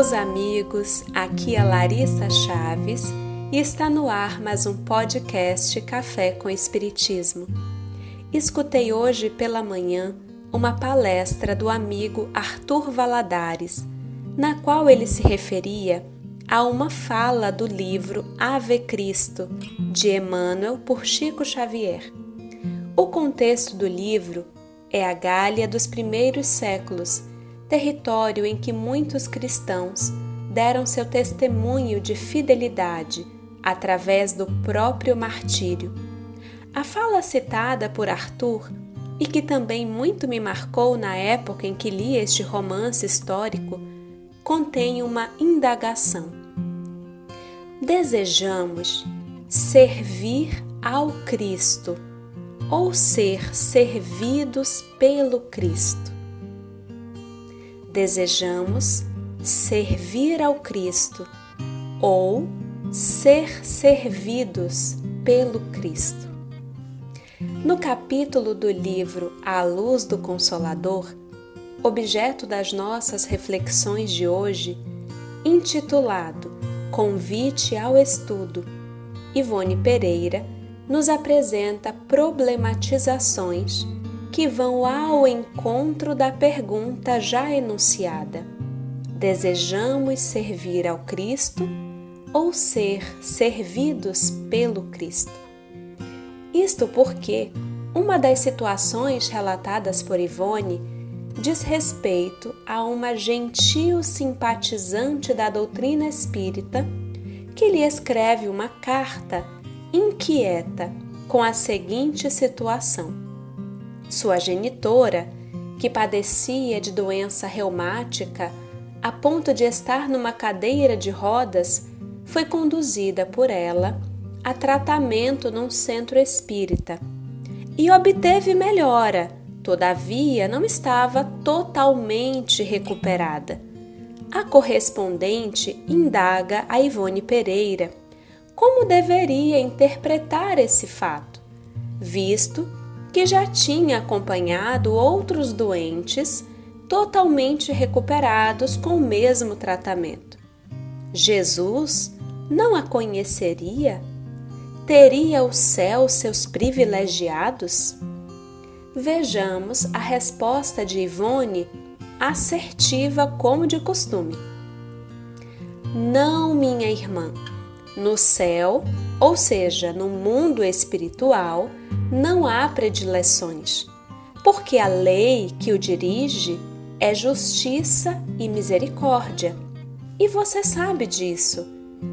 meus amigos, aqui é Larissa Chaves e está no ar mais um podcast Café com Espiritismo. Escutei hoje pela manhã uma palestra do amigo Arthur Valadares, na qual ele se referia a uma fala do livro Ave Cristo, de Emmanuel por Chico Xavier. O contexto do livro é a Gália dos primeiros séculos território em que muitos cristãos deram seu testemunho de fidelidade através do próprio martírio. A fala citada por Arthur, e que também muito me marcou na época em que li este romance histórico, contém uma indagação. Desejamos servir ao Cristo ou ser servidos pelo Cristo desejamos servir ao Cristo ou ser servidos pelo Cristo. No capítulo do livro A Luz do Consolador, objeto das nossas reflexões de hoje, intitulado Convite ao Estudo, Ivone Pereira nos apresenta problematizações que vão ao encontro da pergunta já enunciada: desejamos servir ao Cristo ou ser servidos pelo Cristo? Isto porque uma das situações relatadas por Ivone diz respeito a uma gentil simpatizante da doutrina espírita que lhe escreve uma carta inquieta com a seguinte situação sua genitora, que padecia de doença reumática a ponto de estar numa cadeira de rodas, foi conduzida por ela a tratamento num centro espírita e obteve melhora, todavia não estava totalmente recuperada. A correspondente indaga a Ivone Pereira como deveria interpretar esse fato, visto que já tinha acompanhado outros doentes totalmente recuperados com o mesmo tratamento. Jesus não a conheceria? Teria o céu seus privilegiados? Vejamos a resposta de Ivone, assertiva como de costume. Não, minha irmã, no céu, ou seja, no mundo espiritual, não há predileções, porque a lei que o dirige é justiça e misericórdia. E você sabe disso,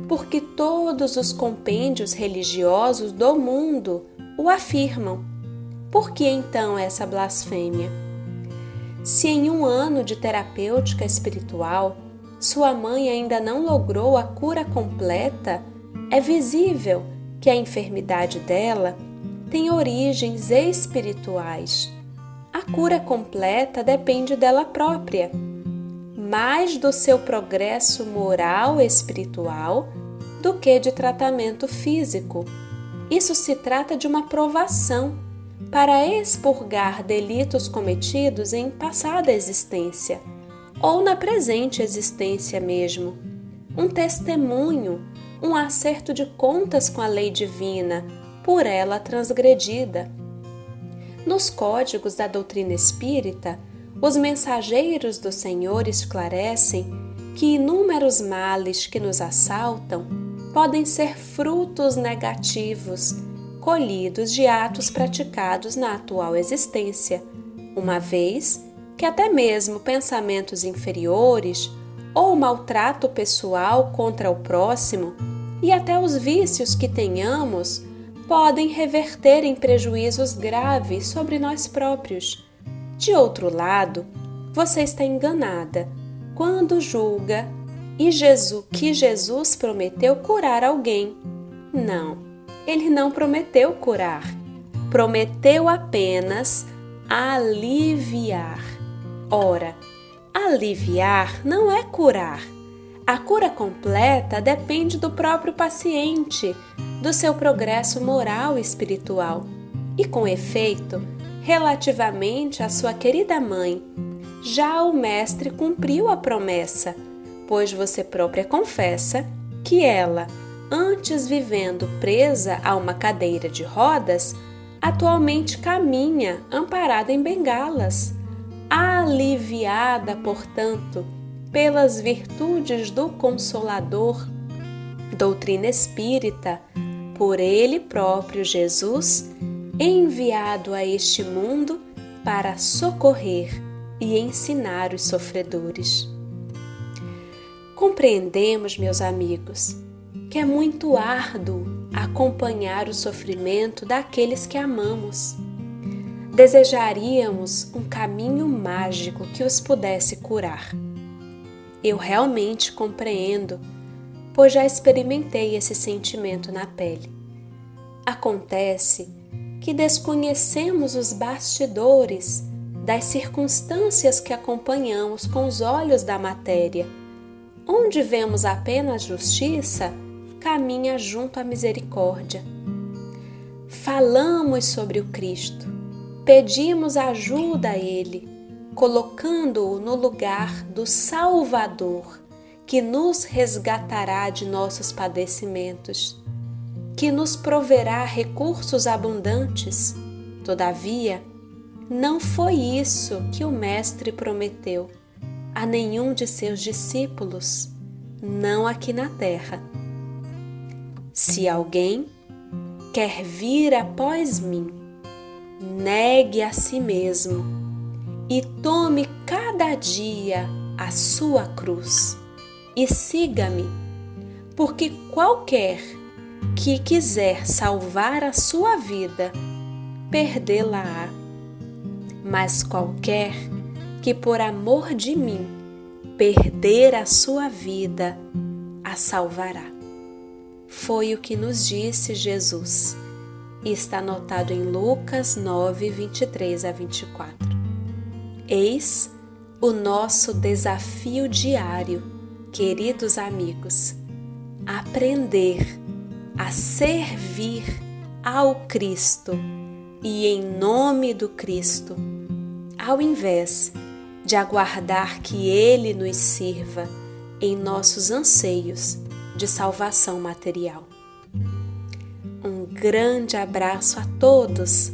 porque todos os compêndios religiosos do mundo o afirmam. Por que então essa blasfêmia? Se em um ano de terapêutica espiritual sua mãe ainda não logrou a cura completa, é visível que a enfermidade dela tem origens espirituais. A cura completa depende dela própria, mais do seu progresso moral espiritual do que de tratamento físico. Isso se trata de uma provação para expurgar delitos cometidos em passada existência ou na presente existência mesmo. Um testemunho, um acerto de contas com a lei divina por ela transgredida. Nos códigos da doutrina espírita, os mensageiros do Senhor esclarecem que inúmeros males que nos assaltam podem ser frutos negativos colhidos de atos praticados na atual existência, uma vez que até mesmo pensamentos inferiores ou maltrato pessoal contra o próximo e até os vícios que tenhamos podem reverter em prejuízos graves sobre nós próprios. De outro lado, você está enganada quando julga e Jesus, que Jesus prometeu curar alguém. Não, ele não prometeu curar, prometeu apenas aliviar. Ora, aliviar não é curar. A cura completa depende do próprio paciente, do seu progresso moral e espiritual. E com efeito, relativamente à sua querida mãe, já o Mestre cumpriu a promessa, pois você própria confessa que ela, antes vivendo presa a uma cadeira de rodas, atualmente caminha amparada em bengalas, aliviada, portanto, pelas virtudes do Consolador, doutrina espírita, por Ele próprio Jesus, enviado a este mundo para socorrer e ensinar os sofredores. Compreendemos, meus amigos, que é muito árduo acompanhar o sofrimento daqueles que amamos. Desejaríamos um caminho mágico que os pudesse curar. Eu realmente compreendo, pois já experimentei esse sentimento na pele. Acontece que desconhecemos os bastidores das circunstâncias que acompanhamos com os olhos da matéria. Onde vemos apenas justiça, caminha junto à misericórdia. Falamos sobre o Cristo, pedimos ajuda a Ele, colocando-o no lugar do Salvador, que nos resgatará de nossos padecimentos, que nos proverá recursos abundantes. Todavia, não foi isso que o Mestre prometeu a nenhum de seus discípulos, não aqui na terra. Se alguém quer vir após mim, negue a si mesmo e tome cada dia a sua cruz e siga-me, porque qualquer que quiser salvar a sua vida, perdê-la-á mas qualquer que por amor de mim perder a sua vida, a salvará. Foi o que nos disse Jesus e está anotado em Lucas 9, 23 a 24. Eis o nosso desafio diário, queridos amigos, aprender a servir ao Cristo e em nome do Cristo ao invés de aguardar que Ele nos sirva em nossos anseios de salvação material. Um grande abraço a todos